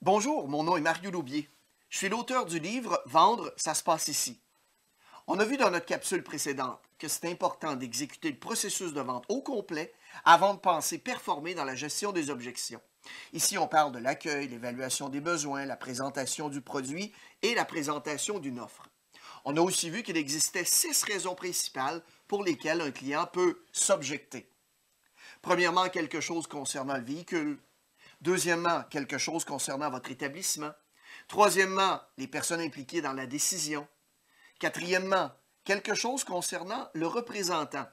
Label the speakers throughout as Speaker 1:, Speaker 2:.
Speaker 1: Bonjour, mon nom est Mario Loubier. Je suis l'auteur du livre Vendre, ça se passe ici. On a vu dans notre capsule précédente que c'est important d'exécuter le processus de vente au complet avant de penser performer dans la gestion des objections. Ici, on parle de l'accueil, l'évaluation des besoins, la présentation du produit et la présentation d'une offre. On a aussi vu qu'il existait six raisons principales pour lesquelles un client peut s'objecter. Premièrement, quelque chose concernant le véhicule, Deuxièmement, quelque chose concernant votre établissement. Troisièmement, les personnes impliquées dans la décision. Quatrièmement, quelque chose concernant le représentant.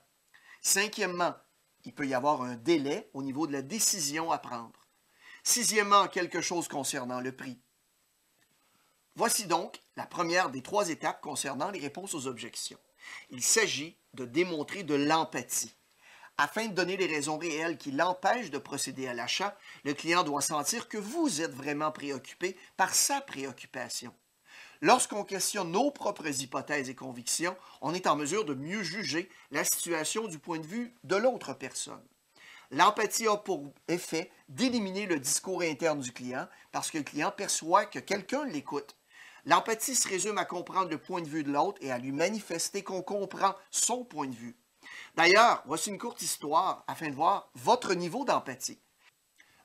Speaker 1: Cinquièmement, il peut y avoir un délai au niveau de la décision à prendre. Sixièmement, quelque chose concernant le prix. Voici donc la première des trois étapes concernant les réponses aux objections. Il s'agit de démontrer de l'empathie. Afin de donner les raisons réelles qui l'empêchent de procéder à l'achat, le client doit sentir que vous êtes vraiment préoccupé par sa préoccupation. Lorsqu'on questionne nos propres hypothèses et convictions, on est en mesure de mieux juger la situation du point de vue de l'autre personne. L'empathie a pour effet d'éliminer le discours interne du client parce que le client perçoit que quelqu'un l'écoute. L'empathie se résume à comprendre le point de vue de l'autre et à lui manifester qu'on comprend son point de vue. D'ailleurs, voici une courte histoire afin de voir votre niveau d'empathie.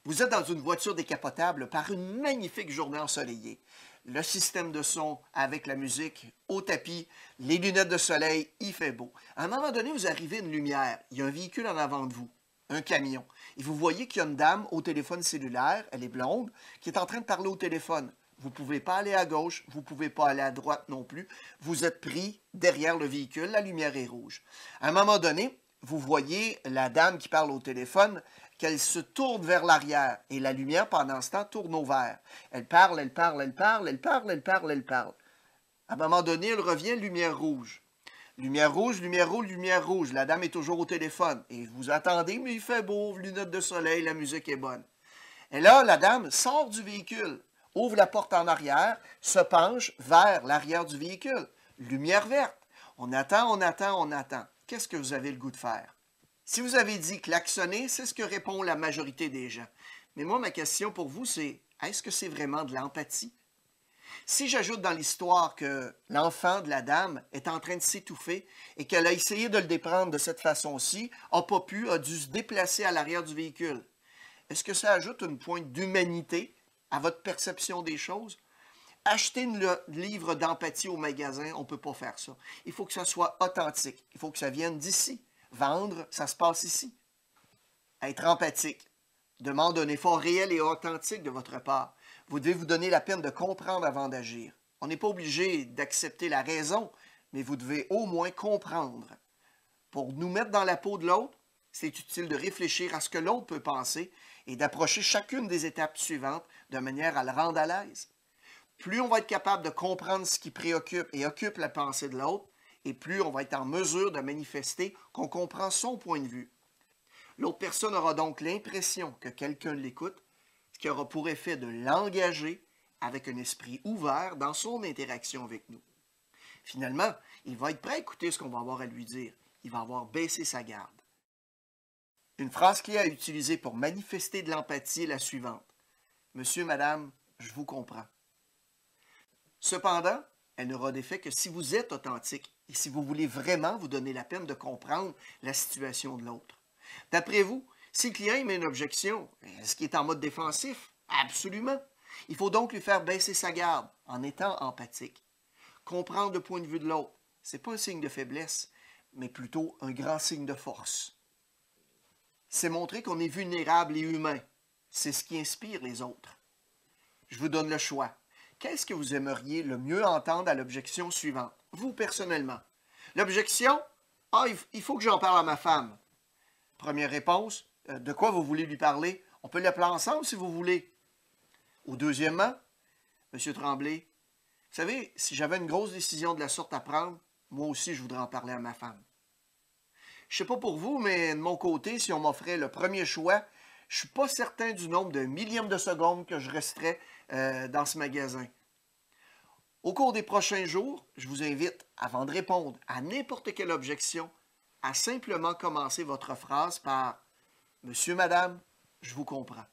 Speaker 1: Vous êtes dans une voiture décapotable par une magnifique journée ensoleillée. Le système de son avec la musique au tapis, les lunettes de soleil, il fait beau. À un moment donné, vous arrivez à une lumière. Il y a un véhicule en avant de vous, un camion. Et vous voyez qu'il y a une dame au téléphone cellulaire, elle est blonde, qui est en train de parler au téléphone. Vous ne pouvez pas aller à gauche, vous ne pouvez pas aller à droite non plus. Vous êtes pris derrière le véhicule, la lumière est rouge. À un moment donné, vous voyez la dame qui parle au téléphone, qu'elle se tourne vers l'arrière et la lumière pendant ce temps tourne au vert. Elle parle, elle parle, elle parle, elle parle, elle parle, elle parle. À un moment donné, elle revient, lumière rouge. Lumière rouge, lumière rouge, lumière rouge. La dame est toujours au téléphone. Et vous attendez, mais il fait beau, lunettes de soleil, la musique est bonne. Et là, la dame sort du véhicule ouvre la porte en arrière, se penche vers l'arrière du véhicule. Lumière verte. On attend, on attend, on attend. Qu'est-ce que vous avez le goût de faire? Si vous avez dit klaxonner, c'est ce que répond la majorité des gens. Mais moi, ma question pour vous, c'est est-ce que c'est vraiment de l'empathie? Si j'ajoute dans l'histoire que l'enfant de la dame est en train de s'étouffer et qu'elle a essayé de le déprendre de cette façon-ci, n'a pas pu, a dû se déplacer à l'arrière du véhicule, est-ce que ça ajoute une pointe d'humanité à votre perception des choses. Acheter un livre d'empathie au magasin, on ne peut pas faire ça. Il faut que ça soit authentique. Il faut que ça vienne d'ici. Vendre, ça se passe ici. Être empathique demande un effort réel et authentique de votre part. Vous devez vous donner la peine de comprendre avant d'agir. On n'est pas obligé d'accepter la raison, mais vous devez au moins comprendre. Pour nous mettre dans la peau de l'autre, c'est utile de réfléchir à ce que l'autre peut penser et d'approcher chacune des étapes suivantes de manière à le rendre à l'aise. Plus on va être capable de comprendre ce qui préoccupe et occupe la pensée de l'autre, et plus on va être en mesure de manifester qu'on comprend son point de vue. L'autre personne aura donc l'impression que quelqu'un l'écoute, ce qui aura pour effet de l'engager avec un esprit ouvert dans son interaction avec nous. Finalement, il va être prêt à écouter ce qu'on va avoir à lui dire. Il va avoir baissé sa garde. Une phrase clé à utiliser pour manifester de l'empathie est la suivante. Monsieur, madame, je vous comprends. Cependant, elle n'aura d'effet que si vous êtes authentique et si vous voulez vraiment vous donner la peine de comprendre la situation de l'autre. D'après vous, si le client met une objection, est-ce qu'il est en mode défensif? Absolument. Il faut donc lui faire baisser sa garde en étant empathique. Comprendre le point de vue de l'autre, ce n'est pas un signe de faiblesse, mais plutôt un grand signe de force c'est montrer qu'on est vulnérable et humain. C'est ce qui inspire les autres. Je vous donne le choix. Qu'est-ce que vous aimeriez le mieux entendre à l'objection suivante, vous personnellement? L'objection, ah, il faut que j'en parle à ma femme. Première réponse, euh, de quoi vous voulez lui parler? On peut l'appeler ensemble si vous voulez. Ou deuxièmement, M. Tremblay, vous savez, si j'avais une grosse décision de la sorte à prendre, moi aussi je voudrais en parler à ma femme. Je sais pas pour vous, mais de mon côté, si on m'offrait le premier choix, je suis pas certain du nombre de millièmes de secondes que je resterais euh, dans ce magasin. Au cours des prochains jours, je vous invite, avant de répondre à n'importe quelle objection, à simplement commencer votre phrase par Monsieur, Madame, je vous comprends.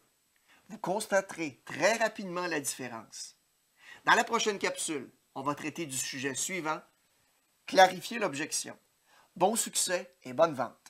Speaker 1: vous constaterez très rapidement la différence. Dans la prochaine capsule, on va traiter du sujet suivant, clarifier l'objection. Bon succès et bonne vente.